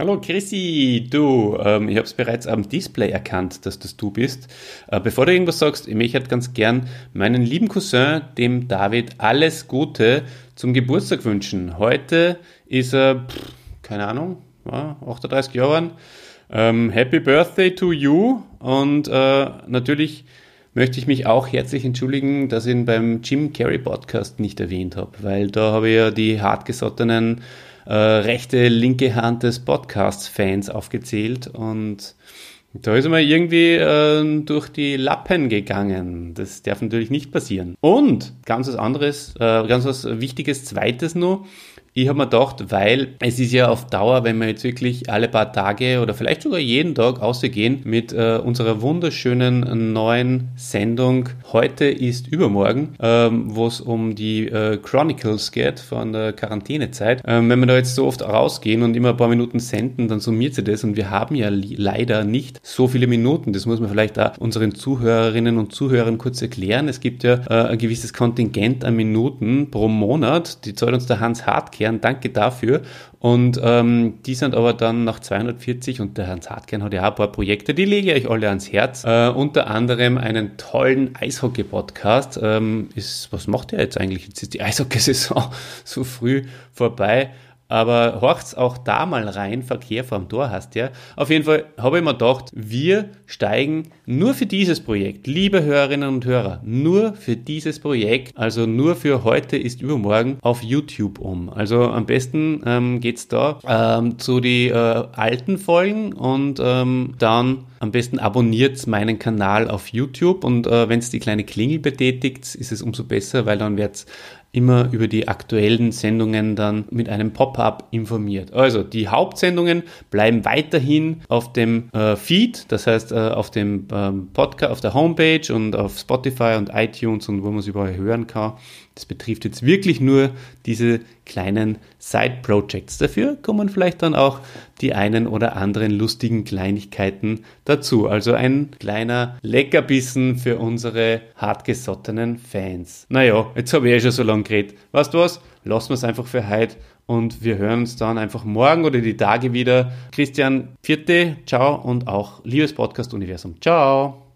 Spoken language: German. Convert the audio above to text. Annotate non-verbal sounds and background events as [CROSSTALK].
Hallo Chrissy, du, ähm, ich habe es bereits am Display erkannt, dass das du bist. Äh, bevor du irgendwas sagst, ich möchte ganz gern meinen lieben Cousin, dem David, alles Gute zum Geburtstag wünschen. Heute ist er, pff, keine Ahnung, ja, 38 Jahre. Ähm, happy Birthday to you und äh, natürlich möchte ich mich auch herzlich entschuldigen, dass ich ihn beim Jim Carrey Podcast nicht erwähnt habe, weil da habe ich ja die hartgesottenen äh, rechte, linke Hand des Podcasts-Fans aufgezählt und da ist mal irgendwie äh, durch die Lappen gegangen. Das darf natürlich nicht passieren. Und ganz was anderes, äh, ganz was Wichtiges, zweites noch. Ich habe mir gedacht, weil es ist ja auf Dauer, wenn wir jetzt wirklich alle paar Tage oder vielleicht sogar jeden Tag ausgehen mit äh, unserer wunderschönen neuen Sendung Heute ist übermorgen, ähm, wo es um die äh, Chronicles geht von der Quarantänezeit. Ähm, wenn wir da jetzt so oft rausgehen und immer ein paar Minuten senden, dann summiert sich das und wir haben ja leider nicht so viele Minuten. Das muss man vielleicht auch unseren Zuhörerinnen und Zuhörern kurz erklären. Es gibt ja äh, ein gewisses Kontingent an Minuten pro Monat. Die zahlt uns der Hans Hartke Hartkern, danke dafür. Und ähm, die sind aber dann nach 240 und der Hans Hartkern hat ja auch ein paar Projekte, die lege ich euch alle ans Herz. Äh, unter anderem einen tollen Eishockey-Podcast. Ähm, was macht ihr jetzt eigentlich? Jetzt ist die Eishockey-Saison [LAUGHS] so früh vorbei. Aber horcht's auch da mal rein, Verkehr vorm Tor hast ja. Auf jeden Fall habe ich mir gedacht, wir steigen nur für dieses Projekt, liebe Hörerinnen und Hörer, nur für dieses Projekt, also nur für heute ist übermorgen auf YouTube um. Also am besten ähm, geht's da ähm, zu die äh, alten Folgen und ähm, dann am besten abonniert meinen Kanal auf YouTube und äh, wenn es die kleine Klingel betätigt, ist es umso besser, weil dann wird's immer über die aktuellen Sendungen dann mit einem Pop-up informiert. Also die Hauptsendungen bleiben weiterhin auf dem äh, Feed, das heißt äh, auf dem ähm, Podcast, auf der Homepage und auf Spotify und iTunes und wo man es überall hören kann. Das betrifft jetzt wirklich nur diese kleinen Side-Projects. Dafür kommen vielleicht dann auch die einen oder anderen lustigen Kleinigkeiten dazu. Also ein kleiner Leckerbissen für unsere hartgesottenen Fans. Naja, jetzt habe ich eh schon so lange geredet. Weißt du was? Lassen wir es einfach für heute und wir hören uns dann einfach morgen oder die Tage wieder. Christian, vierte, ciao und auch liebes Podcast-Universum. Ciao!